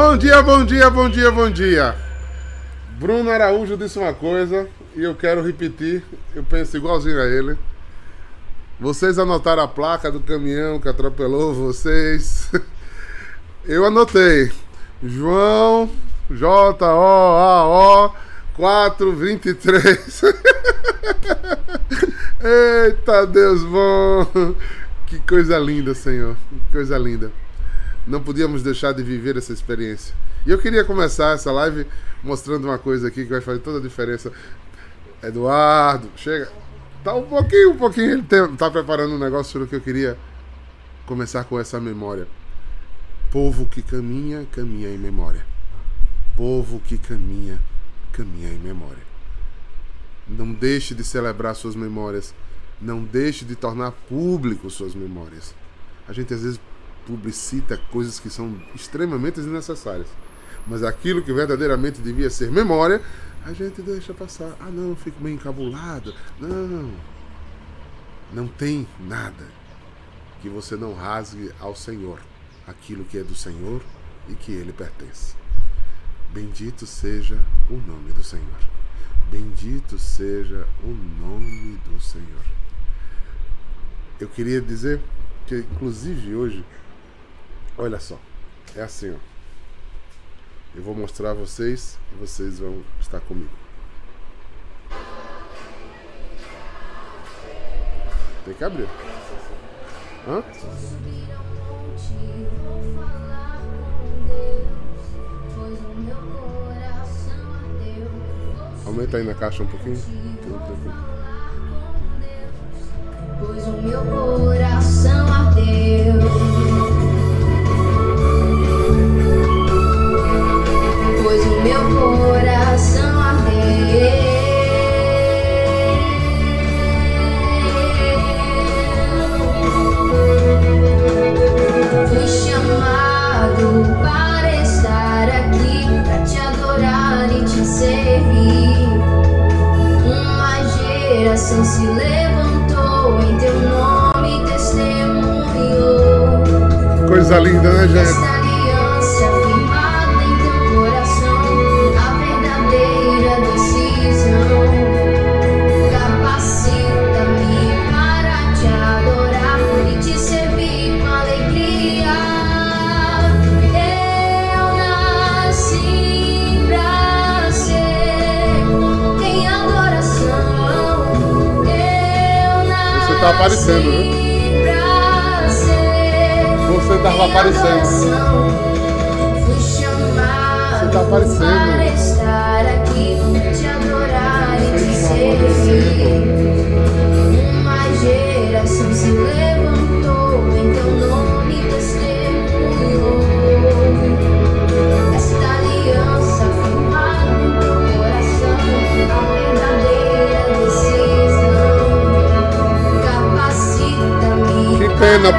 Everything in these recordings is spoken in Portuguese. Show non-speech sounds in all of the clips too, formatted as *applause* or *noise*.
Bom dia, bom dia, bom dia, bom dia. Bruno Araújo disse uma coisa e eu quero repetir. Eu penso igualzinho a ele. Vocês anotaram a placa do caminhão que atropelou vocês? *laughs* Eu anotei. João J-O-A-O 423. *laughs* Eita Deus bom! Que coisa linda, Senhor. Que coisa linda. Não podíamos deixar de viver essa experiência. E eu queria começar essa live mostrando uma coisa aqui que vai fazer toda a diferença. Eduardo, chega. Tá um pouquinho, um pouquinho. Ele tem, tá preparando um negócio que eu queria começar com essa memória. Povo que caminha, caminha em memória. Povo que caminha, caminha em memória. Não deixe de celebrar suas memórias. Não deixe de tornar público suas memórias. A gente às vezes publicita coisas que são extremamente desnecessárias. Mas aquilo que verdadeiramente devia ser memória, a gente deixa passar. Ah, não, fico meio encabulado. Não. Não tem nada que você não rasgue ao Senhor aquilo que é do Senhor e que ele pertence. Bendito seja o nome do Senhor. Bendito seja o nome do Senhor. Eu queria dizer que, inclusive hoje, olha só, é assim, ó. Eu vou mostrar a vocês e vocês vão estar comigo. Tem que abrir. Hã? Aumenta aí na caixa um pouquinho. Pois o meu coração ardeu.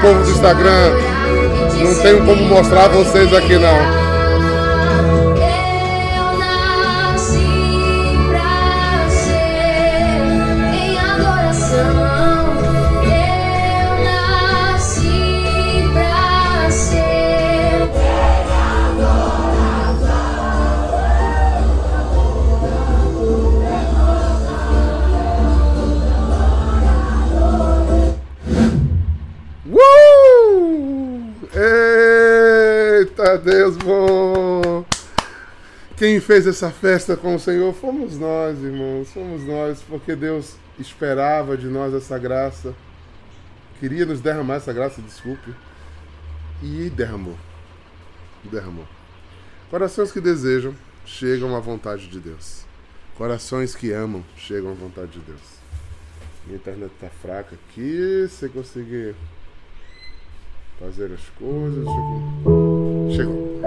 Povo do Instagram. Não tenho como mostrar vocês aqui, não. Fez essa festa com o Senhor fomos nós, irmãos. Fomos nós, porque Deus esperava de nós essa graça. Queria nos derramar essa graça, desculpe. E derramou. Derramou. Corações que desejam chegam à vontade de Deus. Corações que amam chegam à vontade de Deus. Minha internet tá fraca aqui. Se conseguir fazer as coisas. Chegou. Chegou.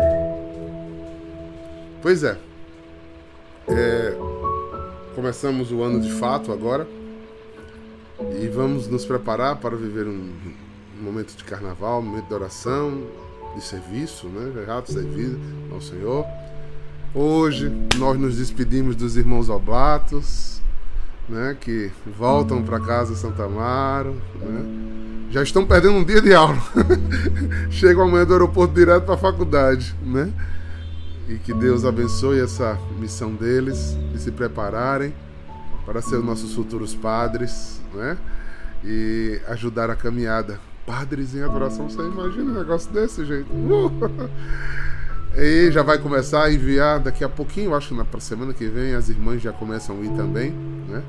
Pois é. É, Começamos o ano de fato agora. E vamos nos preparar para viver um, momento de carnaval, um momento de oração, de serviço, né? Reato serviço ao Senhor. Hoje nós nos despedimos dos irmãos Oblatos, né? Que voltam para casa Santa Amaro, né? Já estão perdendo um dia de aula. *laughs* Chegam amanhã do aeroporto direto para a faculdade, né? E que Deus abençoe essa missão deles, de se prepararem para ser nossos futuros padres, né? E ajudar a caminhada. Padres em adoração, você imagina um negócio desse? Uh! *laughs* E já vai começar a enviar daqui a pouquinho, acho que na semana que vem as irmãs já começam a ir também, né?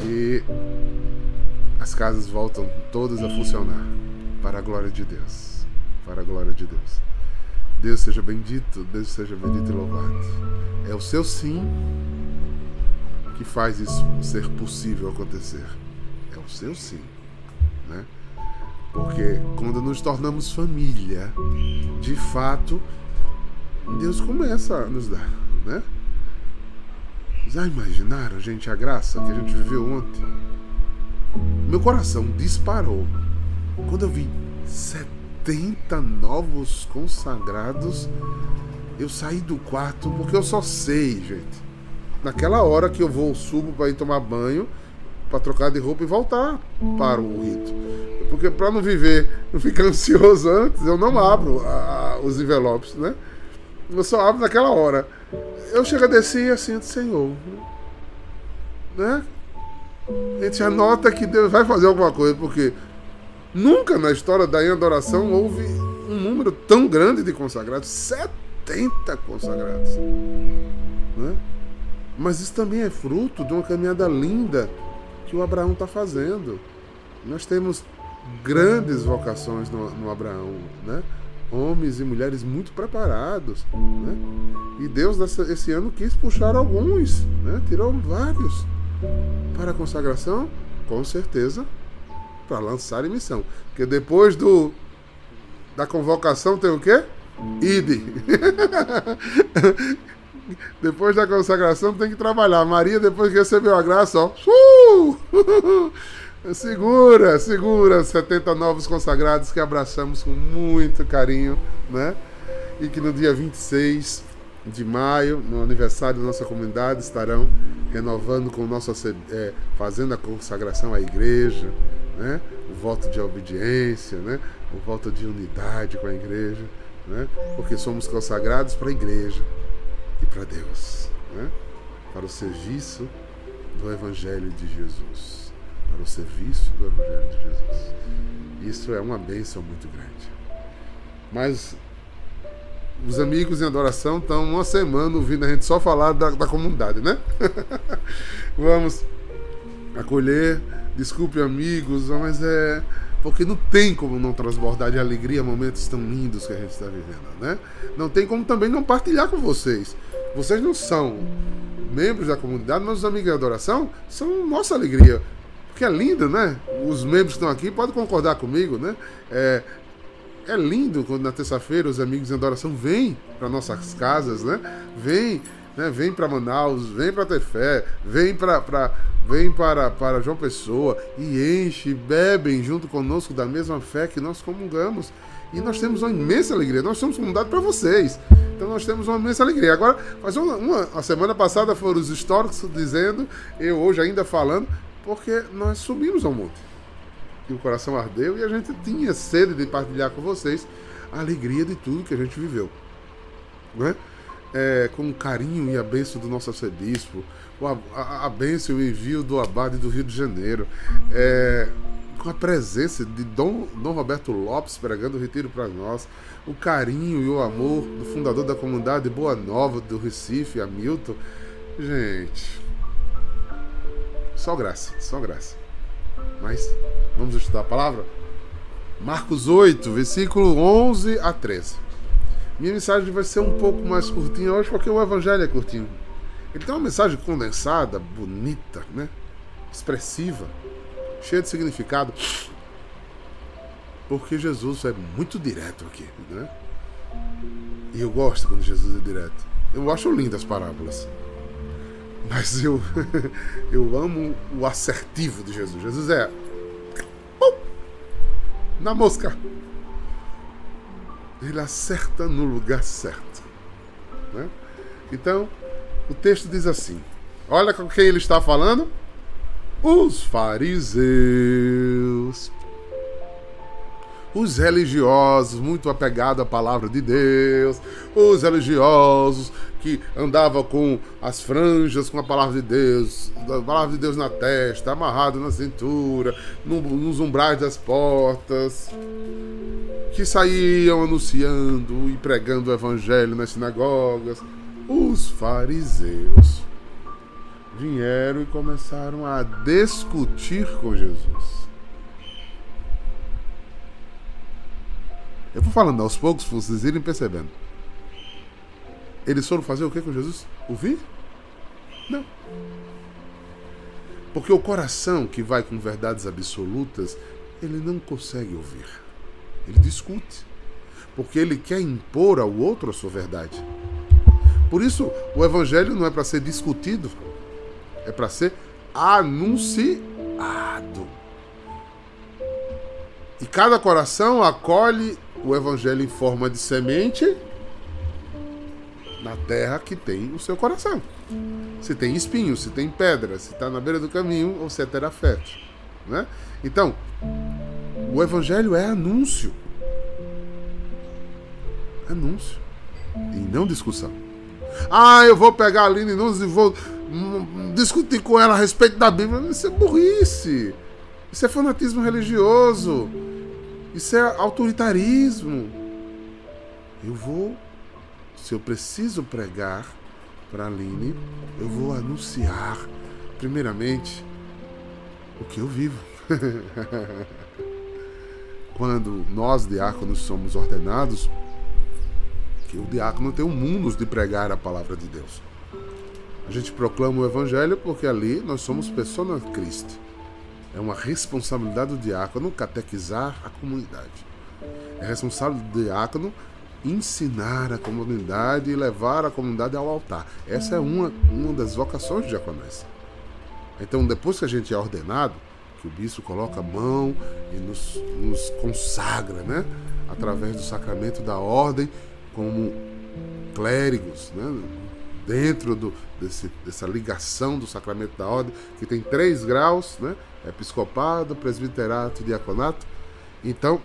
E as casas voltam todas a funcionar para a glória de Deus. Para a glória de Deus. Deus seja bendito, Deus seja bendito e louvado. É o seu sim que faz isso ser possível acontecer. É o seu sim, né? Porque quando nos tornamos família, de fato, Deus começa a nos dar, né? Já imaginaram, gente, a graça que a gente viveu ontem? Meu coração disparou quando eu vi 70 novos consagrados. Eu saí do quarto porque eu só sei, gente. Naquela hora que eu vou, subo para ir tomar banho, para trocar de roupa e voltar para o rito. Porque para não viver, não ficar *laughs* ansioso antes, eu não abro a, os envelopes, né? Eu só abro naquela hora. Eu chego a descer assim, Senhor. Né? A gente anota que Deus vai fazer alguma coisa, porque nunca na história da adoração houve um número tão grande de consagrados 70 consagrados. Né? Mas isso também é fruto de uma caminhada linda que o Abraão está fazendo. Nós temos grandes vocações no, no Abraão, né? homens e mulheres muito preparados. Né? E Deus, esse ano, quis puxar alguns, né? tirou vários para a consagração, com certeza, para lançar em missão. Porque depois do da convocação tem o quê? Ide. *laughs* depois da consagração tem que trabalhar. Maria, depois que recebeu a graça, ó. Uh! *laughs* Segura, segura 70 novos consagrados que abraçamos com muito carinho, né? E que no dia 26 de maio, no aniversário da nossa comunidade, estarão renovando com nossa é, fazendo a consagração à igreja, né? O voto de obediência, né? O voto de unidade com a igreja, né? Porque somos consagrados para a igreja e para Deus, né? Para o serviço do evangelho de Jesus para o serviço do Evangelho de Jesus. Isso é uma bênção muito grande. Mas os amigos em adoração estão uma semana ouvindo a gente só falar da, da comunidade, né? *laughs* Vamos acolher, desculpe amigos, mas é porque não tem como não transbordar de alegria momentos tão lindos que a gente está vivendo, né? Não tem como também não partilhar com vocês. Vocês não são membros da comunidade, mas os amigos em adoração são nossa alegria que é lindo, né? Os membros estão aqui podem concordar comigo, né? É, é lindo quando na terça-feira os amigos em adoração vêm para nossas casas, né? Vêm, né? Vêm para Manaus, vêm para ter fé, vêm para vem para, para João Pessoa e enche, bebem junto conosco da mesma fé que nós comungamos. E nós temos uma imensa alegria. Nós somos comunidade para vocês. Então nós temos uma imensa alegria. Agora, faz uma, uma, a semana passada foram os históricos dizendo, eu hoje ainda falando, porque nós subimos ao monte. E o coração ardeu e a gente tinha sede de partilhar com vocês a alegria de tudo que a gente viveu. Né? É, com o carinho e a bênção do nosso arcebispo, a, a, a bênção e o envio do Abade do Rio de Janeiro, é, com a presença de Dom, Dom Roberto Lopes pregando o retiro para nós, o carinho e o amor do fundador da comunidade Boa Nova do Recife, Hamilton. Gente, só graça, só graça. Mas vamos estudar a palavra? Marcos 8, versículo 11 a 13. Minha mensagem vai ser um pouco mais curtinha hoje porque o evangelho é curtinho. Ele tem uma mensagem condensada, bonita, né? Expressiva, cheia de significado. Porque Jesus é muito direto aqui, né? E eu gosto quando Jesus é direto. Eu acho lindas as parábolas. Mas eu, *laughs* eu amo o assertivo de Jesus. Jesus é. na mosca. Ele acerta no lugar certo. Né? Então, o texto diz assim: Olha com quem ele está falando. Os fariseus. os religiosos, muito apegados à palavra de Deus, os religiosos que andavam com as franjas com a palavra de Deus, a palavra de Deus na testa, amarrado na cintura, no, nos umbrais das portas, que saíam anunciando e pregando o evangelho nas sinagogas. Os fariseus vieram e começaram a discutir com Jesus. Eu vou falando aos poucos para vocês irem percebendo. Eles foram fazer o que com Jesus? Ouvir? Não. Porque o coração que vai com verdades absolutas, ele não consegue ouvir. Ele discute. Porque ele quer impor ao outro a sua verdade. Por isso, o evangelho não é para ser discutido, é para ser anunciado. E cada coração acolhe o evangelho em forma de semente na terra que tem o seu coração. Se tem espinho, se tem pedra, se está na beira do caminho ou se é terafeto. Né? Então, o evangelho é anúncio. Anúncio. E não discussão. Ah, eu vou pegar a Aline Nunes e vou discutir com ela a respeito da Bíblia. Isso é burrice. Isso é fanatismo religioso. Isso é autoritarismo. Eu vou, se eu preciso pregar para a Aline, eu vou anunciar, primeiramente, o que eu vivo. *laughs* Quando nós, diáconos, somos ordenados, que o diácono tem um mundo de pregar a palavra de Deus. A gente proclama o evangelho porque ali nós somos persona Cristo. É uma responsabilidade do diácono catequizar a comunidade. É responsável do diácono ensinar a comunidade e levar a comunidade ao altar. Essa é uma, uma das vocações de diaconés. Então, depois que a gente é ordenado, que o bispo coloca a mão e nos, nos consagra, né? Através do sacramento da ordem, como clérigos, né? dentro do, desse, dessa ligação do sacramento da ordem, que tem três graus, né? episcopado, presbiterato e diaconato. Então,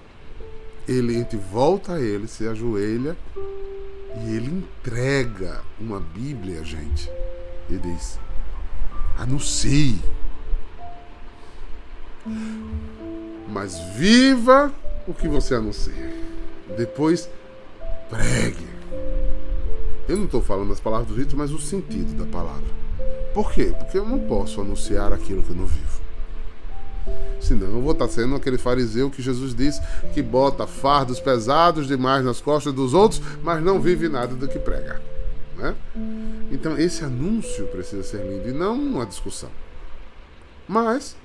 ele, volta a ele, se ajoelha e ele entrega uma Bíblia gente. E diz: anuncie. Mas viva o que você anuncia. Depois, pregue. Eu não estou falando as palavras do rito, mas o sentido da palavra. Por quê? Porque eu não posso anunciar aquilo que eu não vivo. Senão eu vou estar sendo aquele fariseu que Jesus disse que bota fardos pesados demais nas costas dos outros, mas não vive nada do que prega. Né? Então esse anúncio precisa ser lindo e não uma discussão. Mas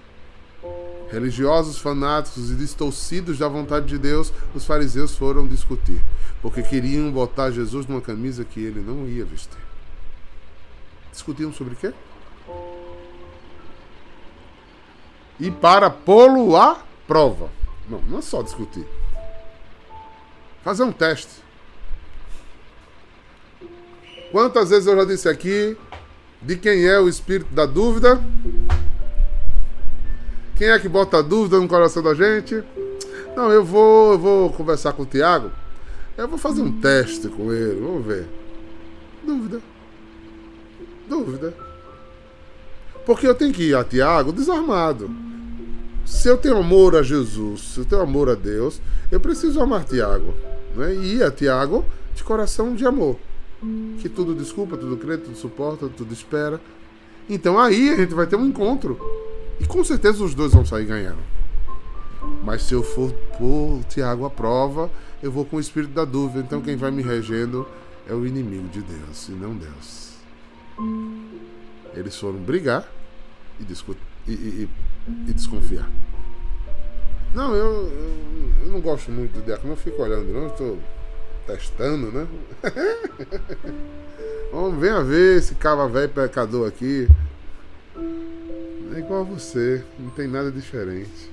religiosos, fanáticos e distorcidos da vontade de Deus, os fariseus foram discutir, porque queriam botar Jesus numa camisa que ele não ia vestir. Discutiam sobre quê? e para pô-lo à prova. Não, não é só discutir. Fazer um teste. Quantas vezes eu já disse aqui de quem é o espírito da dúvida? Quem é que bota dúvida no coração da gente? Não, eu vou, eu vou conversar com o Tiago. Eu vou fazer um teste com ele, vamos ver. Dúvida. Dúvida. Porque eu tenho que ir a Tiago desarmado. Se eu tenho amor a Jesus, se eu tenho amor a Deus, eu preciso amar Tiago. Né? E ir a Tiago de coração de amor. Que tudo desculpa, tudo crê, tudo suporta, tudo espera. Então aí a gente vai ter um encontro. E com certeza os dois vão sair ganhando. Mas se eu for pôr Tiago à prova, eu vou com o espírito da dúvida. Então quem vai me regendo é o inimigo de Deus e não Deus. Eles foram brigar e, e, e, e desconfiar. Não, eu, eu, eu, não gosto muito do diácono, não fico olhando, não, estou testando, né? *laughs* Vamos a ver esse cava velho pecador aqui. É igual a você, não tem nada diferente.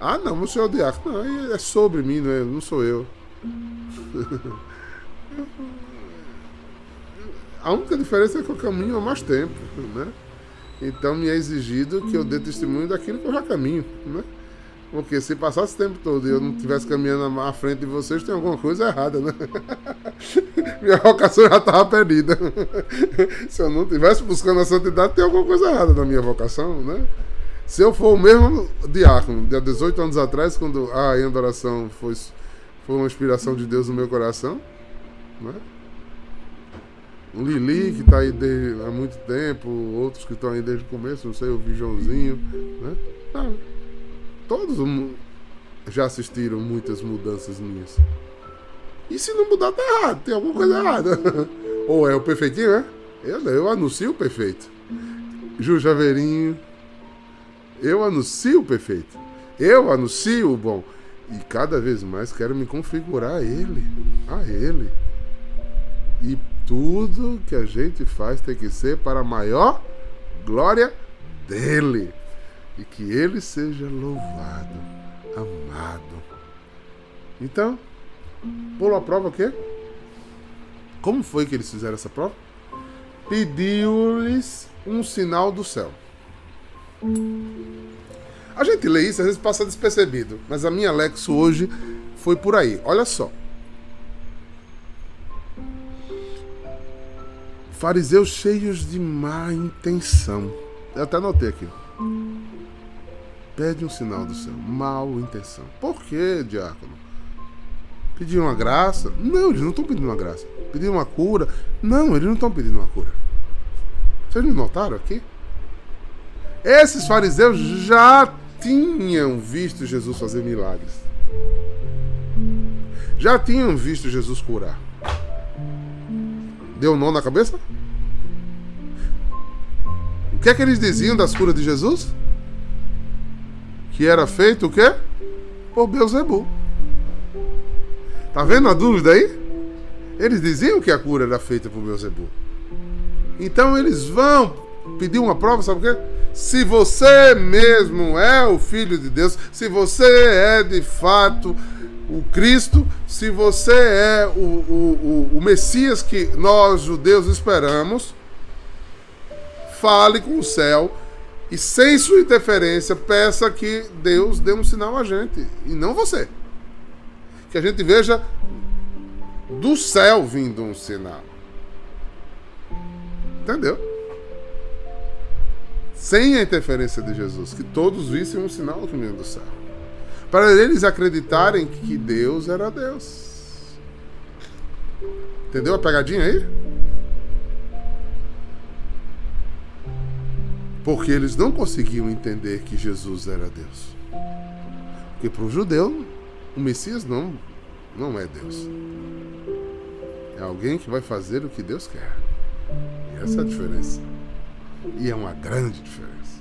Ah, não, senhor é o diácono. Não, é sobre mim, não, é, não sou eu. *laughs* A única diferença é que eu caminho há mais tempo, né? Então me é exigido que eu dê testemunho daquilo que eu já caminho, né? Porque se passasse o tempo todo e eu não estivesse caminhando à frente de vocês, tem alguma coisa errada, né? *laughs* Minha vocação já estava perdida. *laughs* se eu não estivesse buscando a santidade, tem alguma coisa errada na minha vocação, né? Se eu for o mesmo diácono, de há 18 anos atrás, quando a adoração foi, foi uma inspiração de Deus no meu coração, né? O Lili, que está aí desde, há muito tempo, outros que estão aí desde o começo, não sei, o Joãozinho, né? Ah, todos já assistiram muitas mudanças minhas. E se não mudar, tá errado, tem alguma coisa errada. *laughs* Ou é o perfeitinho, né? Eu, eu anuncio o perfeito. Ju Javeirinho, eu anuncio o perfeito. Eu anuncio o bom. E cada vez mais quero me configurar a Ele. A Ele. E tudo que a gente faz tem que ser para a maior glória dele. E que ele seja louvado, amado. Então, pulou a prova o quê? Como foi que eles fizeram essa prova? Pediu-lhes um sinal do céu. A gente lê isso, às vezes passa despercebido, mas a minha Lexo hoje foi por aí. Olha só. Fariseus cheios de má intenção. Eu até anotei aqui. Pede um sinal do céu. Mal intenção. Por que, diácono? Pediram uma graça? Não, eles não estão pedindo uma graça. Pediram uma cura? Não, eles não estão pedindo uma cura. Vocês não notaram aqui? Esses fariseus já tinham visto Jesus fazer milagres. Já tinham visto Jesus curar. Deu um nó na cabeça? O que é que eles diziam das curas de Jesus? Que era feito o quê? Por Beuzebu. Tá vendo a dúvida aí? Eles diziam que a cura era feita por Beuzebu. Então eles vão pedir uma prova, sabe o quê? Se você mesmo é o Filho de Deus, se você é de fato o Cristo, se você é o, o, o, o Messias que nós judeus esperamos, fale com o céu e sem sua interferência peça que Deus dê um sinal a gente e não você. Que a gente veja do céu vindo um sinal. Entendeu? Sem a interferência de Jesus, que todos vissem um sinal vindo do céu para eles acreditarem que Deus era Deus. Entendeu a pegadinha aí? Porque eles não conseguiam entender que Jesus era Deus. Porque para o judeu, o Messias não, não é Deus. É alguém que vai fazer o que Deus quer. E essa é a diferença. E é uma grande diferença.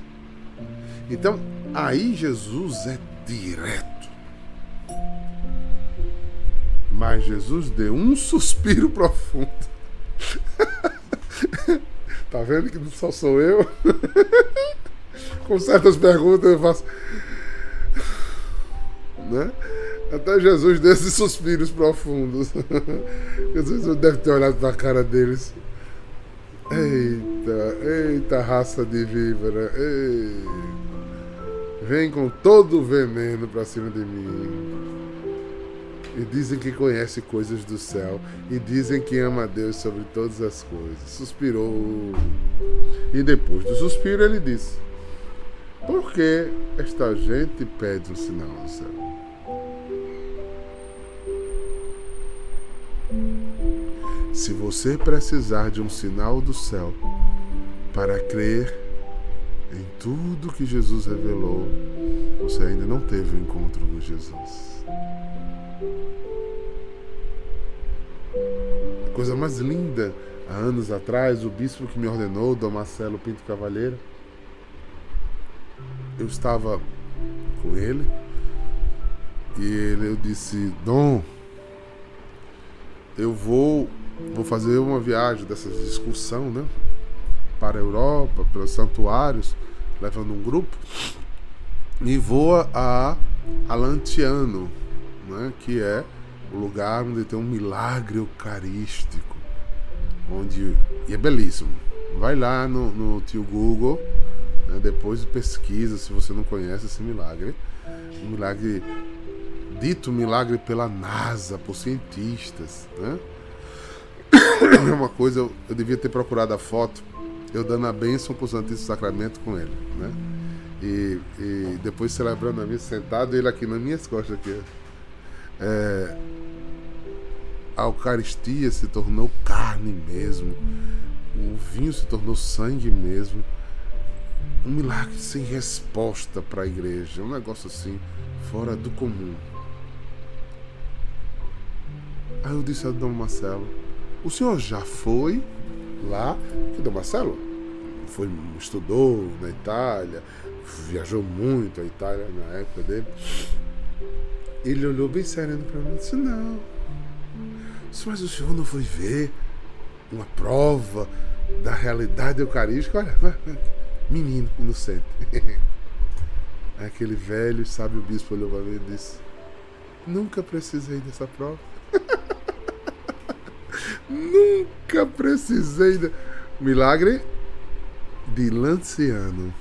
Então, aí Jesus é direto. Mas Jesus deu um suspiro *laughs* profundo. Vendo que só sou eu? *laughs* Com certas perguntas eu faço. Né? Até Jesus deu esses suspiros profundos. *laughs* Jesus deve ter olhado para a cara deles. Eita, eita raça de víbora. Eita vem com todo o veneno para cima de mim. E dizem que conhece coisas do céu. E dizem que ama a Deus sobre todas as coisas. Suspirou. E depois do suspiro ele disse: Por que esta gente pede um sinal do céu? Se você precisar de um sinal do céu para crer em tudo que Jesus revelou, você ainda não teve o um encontro com Jesus. Coisa mais linda, há anos atrás, o bispo que me ordenou, Dom Marcelo Pinto Cavalheiro, eu estava com ele e ele, eu disse, Dom, eu vou, vou fazer uma viagem dessa excursão, né? Para a Europa, pelos santuários levando um grupo, e voa a Alantiano, né, que é o lugar onde tem um milagre eucarístico, onde e é belíssimo. Vai lá no, no tio Google, né, depois pesquisa se você não conhece esse milagre. Um milagre dito milagre pela NASA, por cientistas, né? *coughs* É uma coisa, eu, devia ter procurado a foto, eu dando a bênção para o Santíssimo Sacramento com ele, né? E, e depois celebrando a missa sentado, ele aqui nas minhas costas aqui. É, a Eucaristia se tornou carne mesmo, o vinho se tornou sangue mesmo. Um milagre sem resposta para a igreja, um negócio assim, fora do comum. Aí eu disse a Dom Marcelo: O senhor já foi lá? Que Dom Marcelo foi, estudou na Itália, viajou muito a Itália na época dele. Ele olhou bem sério para mim e disse: Não, mas o senhor não foi ver uma prova da realidade eucarística? Olha, menino inocente. *laughs* Aquele velho sábio bispo olhou para mim e disse: Nunca precisei dessa prova. *laughs* Nunca precisei. De... Milagre de Lanciano.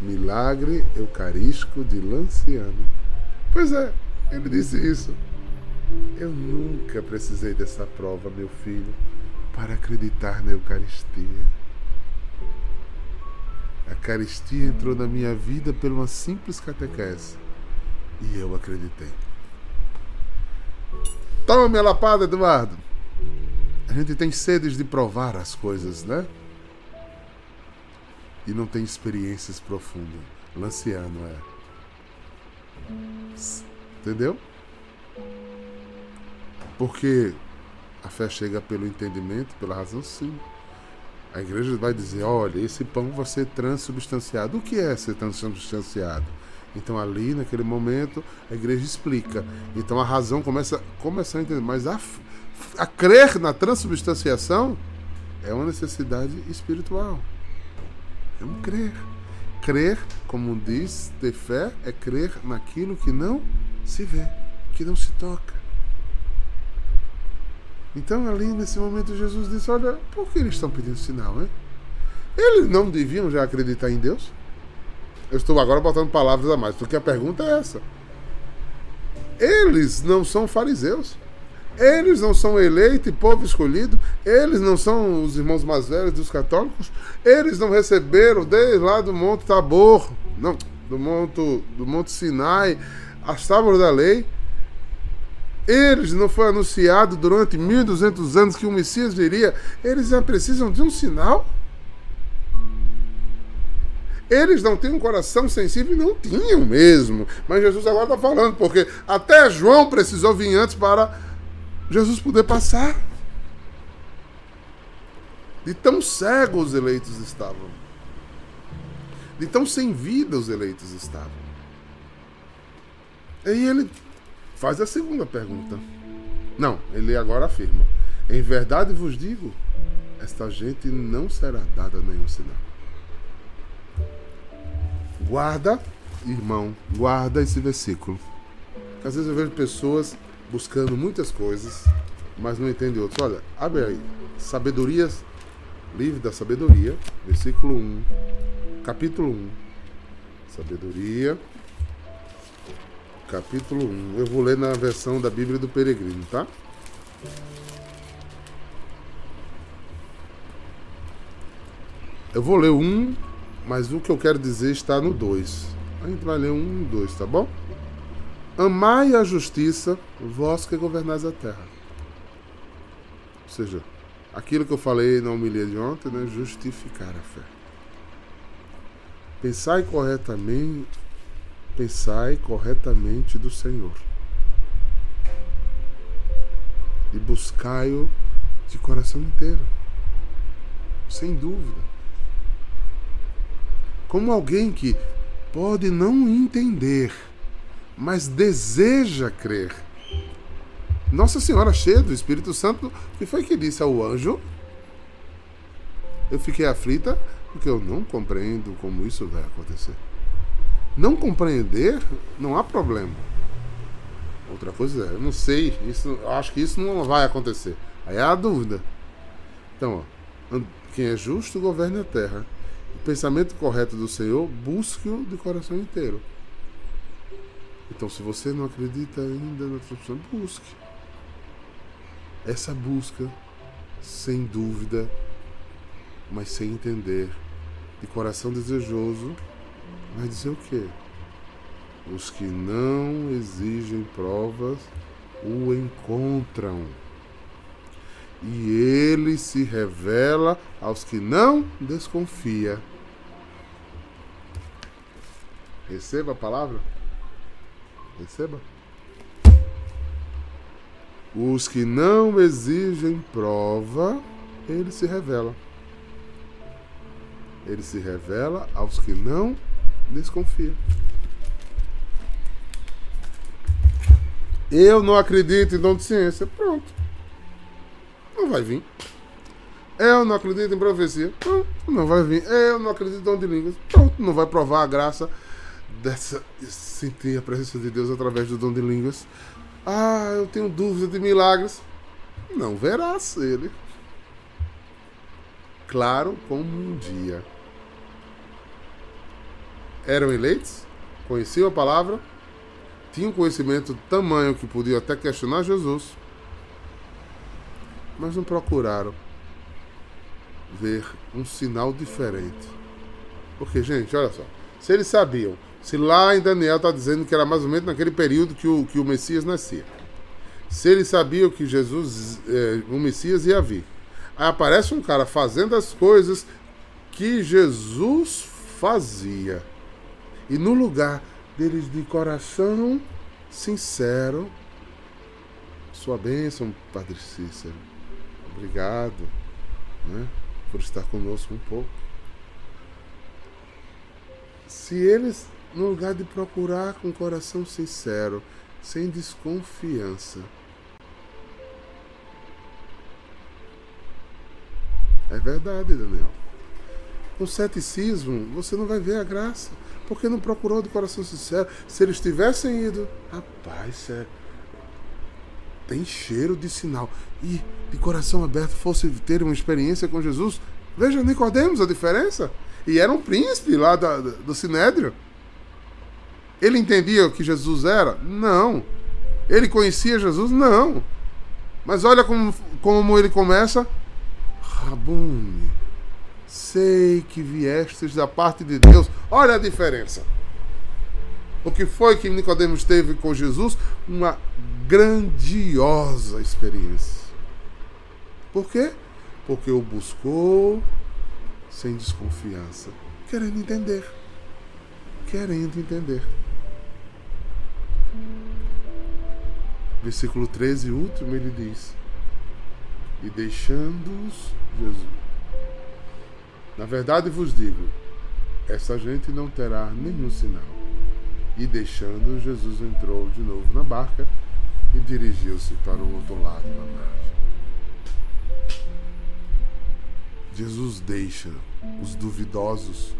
Milagre eucarístico de Lanciano. Pois é, ele disse isso. Eu nunca precisei dessa prova, meu filho, para acreditar na Eucaristia. A Eucaristia entrou na minha vida por uma simples catequese. E eu acreditei. Toma minha lapada, Eduardo. A gente tem sedes de provar as coisas, né? E não tem experiências profundas. Lanciano é. Entendeu? Porque a fé chega pelo entendimento, pela razão, sim. A igreja vai dizer: olha, esse pão vai ser transubstanciado. O que é ser transubstanciado? Então, ali, naquele momento, a igreja explica. Então, a razão começa, começa a entender. Mas a, a crer na transubstanciação é uma necessidade espiritual. É um crer. Crer, como diz, ter fé é crer naquilo que não se vê, que não se toca. Então, ali nesse momento, Jesus disse: Olha, por que eles estão pedindo sinal, hein? Eles não deviam já acreditar em Deus? Eu estou agora botando palavras a mais, porque a pergunta é essa. Eles não são fariseus. Eles não são eleito e povo escolhido. Eles não são os irmãos mais velhos dos católicos. Eles não receberam desde lá do Monte Tabor, não, do Monte, do Monte Sinai, as tábuas da lei. Eles não foi anunciado durante 1200 anos que o Messias viria. Eles já precisam de um sinal. Eles não têm um coração sensível, não tinham mesmo. Mas Jesus agora está falando, porque até João precisou vir antes para Jesus poder passar. De tão cegos os eleitos estavam. De tão sem vida os eleitos estavam. E ele faz a segunda pergunta. Não, ele agora afirma: Em verdade vos digo, esta gente não será dada nenhum sinal. Guarda, irmão, guarda esse versículo. Às vezes eu vejo pessoas buscando muitas coisas, mas não entendem outras. Olha, abre aí. Sabedoria, livro da sabedoria, versículo 1, capítulo 1. Sabedoria, capítulo 1. Eu vou ler na versão da Bíblia do Peregrino, tá? Eu vou ler um, mas o que eu quero dizer está no 2. A gente vai ler um e dois, tá bom? Amai a justiça, vós que governais a terra. Ou seja, aquilo que eu falei na homilia de ontem, né? Justificar a fé. Pensai corretamente pensai corretamente do Senhor e buscai-o de coração inteiro, sem dúvida. Como alguém que pode não entender, mas deseja crer. Nossa Senhora, cheia do Espírito Santo, que foi que disse ao anjo? Eu fiquei aflita porque eu não compreendo como isso vai acontecer. Não compreender, não há problema. Outra coisa é, eu não sei, isso, acho que isso não vai acontecer. Aí é a dúvida. Então, ó, quem é justo governe a terra. O pensamento correto do Senhor, busque-o de coração inteiro. Então, se você não acredita ainda na transformação, busque. Essa busca, sem dúvida, mas sem entender, de coração desejoso, vai dizer o quê? Os que não exigem provas o encontram. E ele se revela aos que não desconfia. Receba a palavra? Receba. Os que não exigem prova, ele se revela. Ele se revela aos que não desconfiam. Eu não acredito em dom de ciência. Pronto. Não vai vir. Eu não acredito em profecia. Pronto. Não vai vir. Eu não acredito em dom de línguas. Pronto. Não vai provar a graça dessa. Sentir a presença de Deus através do dom de línguas. Ah, eu tenho dúvida de milagres. Não verás ele. Claro como um dia. Eram eleitos? Conheciam a palavra? tinham conhecimento tamanho que podiam até questionar Jesus, mas não procuraram ver um sinal diferente. Porque, gente, olha só, se eles sabiam, se lá em Daniel está dizendo que era mais ou menos naquele período que o, que o Messias nascia, se eles sabiam que Jesus, é, o Messias ia vir, aí aparece um cara fazendo as coisas que Jesus fazia, e no lugar deles de coração sincero. Sua bênção, Padre Cícero. Obrigado né, por estar conosco um pouco. Se eles, no lugar de procurar com coração sincero, sem desconfiança, é verdade, Daniel. Com ceticismo, você não vai ver a graça porque não procurou de coração sincero. Se eles tivessem ido, rapaz, é, tem cheiro de sinal. E de coração aberto fosse ter uma experiência com Jesus. Veja, Nicodemos a diferença. E era um príncipe lá da, do Sinédrio. Ele entendia o que Jesus era? Não. Ele conhecia Jesus? Não. Mas olha como, como ele começa. Rabune sei que viestes da parte de Deus. Olha a diferença. O que foi que Nicodemos teve com Jesus? Uma grandiosa experiência. Por quê? Porque o buscou sem desconfiança, querendo entender. Querendo entender. Versículo 13, último, ele diz: E deixando-os, Jesus na verdade vos digo: essa gente não terá nenhum sinal. E deixando, Jesus entrou de novo na barca e dirigiu-se para o outro lado da margem. Jesus deixa os duvidosos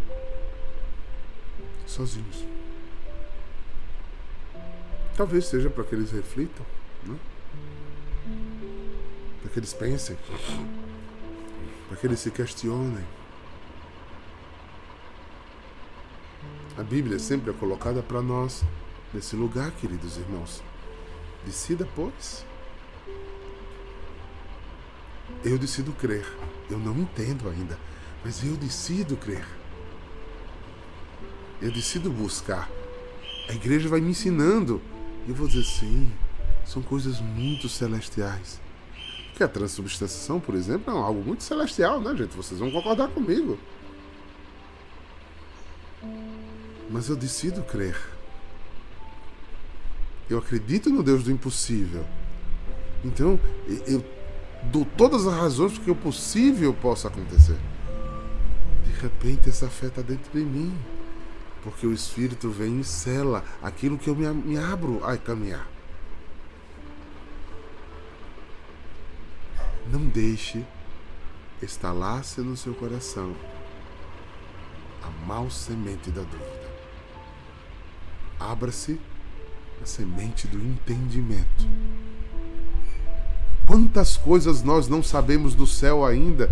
sozinhos. Talvez seja para que eles reflitam, né? para que eles pensem, para que eles se questionem. A Bíblia sempre é colocada para nós nesse lugar, queridos irmãos. Decida, pois. Eu decido crer. Eu não entendo ainda, mas eu decido crer. Eu decido buscar. A igreja vai me ensinando. E eu vou dizer sim, são coisas muito celestiais. Porque a transubstanciação, por exemplo, é algo muito celestial, né, gente? Vocês vão concordar comigo. Mas eu decido crer. Eu acredito no Deus do impossível. Então, eu dou todas as razões para que o possível possa acontecer. De repente, essa fé está dentro de mim. Porque o Espírito vem e sela aquilo que eu me, me abro a caminhar. Não deixe estalar-se no seu coração a mal semente da dúvida abra-se a semente do entendimento. Quantas coisas nós não sabemos do céu ainda?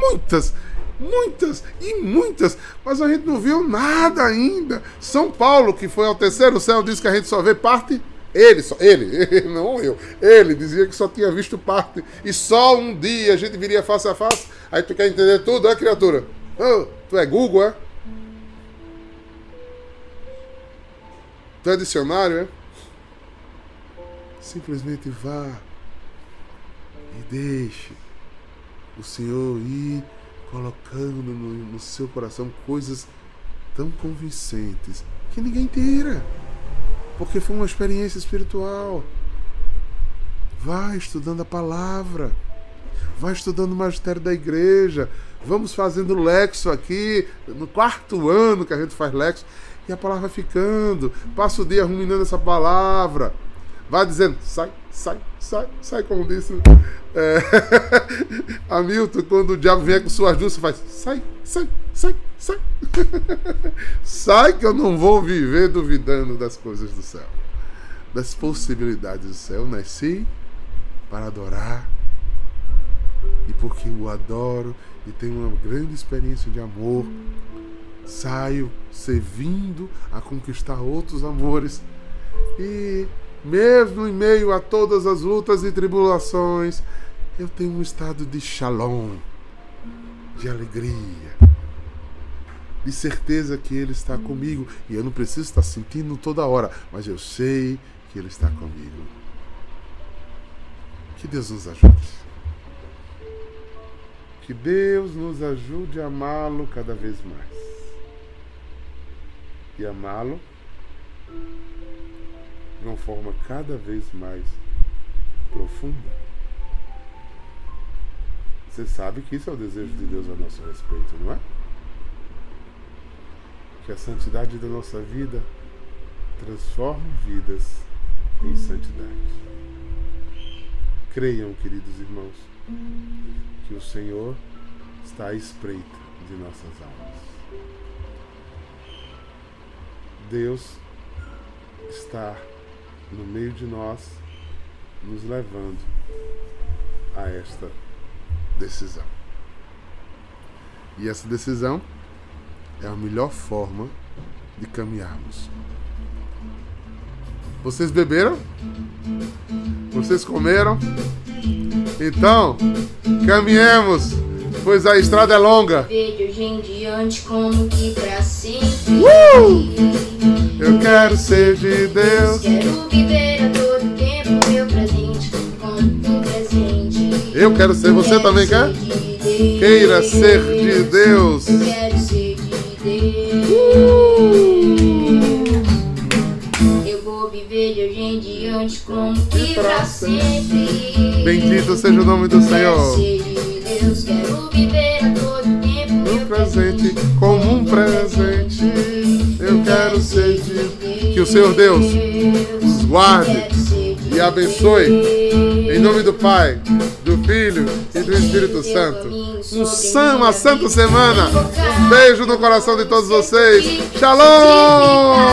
Muitas! muitas e muitas, mas a gente não viu nada ainda. São Paulo, que foi ao terceiro céu, disse que a gente só vê parte. Ele, só, ele, *laughs* não eu. Ele dizia que só tinha visto parte. E só um dia a gente viria face a face. Aí tu quer entender tudo, é criatura? Oh, tu é Google, é? Tu é dicionário, é? Simplesmente vá e deixe o Senhor ir colocando no, no seu coração coisas tão convincentes que ninguém tira, porque foi uma experiência espiritual. Vai estudando a palavra, vai estudando o magistério da igreja, vamos fazendo lexo aqui, no quarto ano que a gente faz lexo, e a palavra vai ficando, passa o dia ruminando essa palavra, vai dizendo, sai, sai, sai, sai, como disse é, *laughs* Hamilton, quando o diabo vier com suas duas, faz, sai, sai, sai, sai. *laughs* sai que eu não vou viver duvidando das coisas do céu, das possibilidades do céu. Eu nasci para adorar e porque o adoro e tenho uma grande experiência de amor, saio servindo a conquistar outros amores e mesmo em meio a todas as lutas e tribulações, eu tenho um estado de shalom, de alegria, de certeza que Ele está comigo. E eu não preciso estar sentindo toda hora, mas eu sei que Ele está comigo. Que Deus nos ajude. Que Deus nos ajude a amá-lo cada vez mais. E amá-lo de uma forma cada vez mais profunda. Você sabe que isso é o desejo de Deus a nosso respeito, não é? Que a santidade da nossa vida transforme vidas em santidade. Creiam, queridos irmãos, que o Senhor está à espreita de nossas almas. Deus está no meio de nós, nos levando a esta decisão. E essa decisão é a melhor forma de caminharmos. Vocês beberam? Vocês comeram? Então, caminhemos, pois a estrada é longa. Vejo hoje em diante como que pra sempre. Uh! Eu quero ser de Deus. Quero viver a todo tempo meu presente como um presente. Eu quero ser, você também quer? Ser de Deus. Queira ser de Deus. Eu quero ser de Deus. Eu vou viver de hoje em diante como que pra sempre. Bendito seja o nome do Quero Senhor. Presente, como um presente. Eu quero de. Que o Senhor Deus os guarde e abençoe. Em nome do Pai, do Filho e do Espírito Santo. Um sam, uma santa semana. Um beijo no coração de todos vocês. Shalom!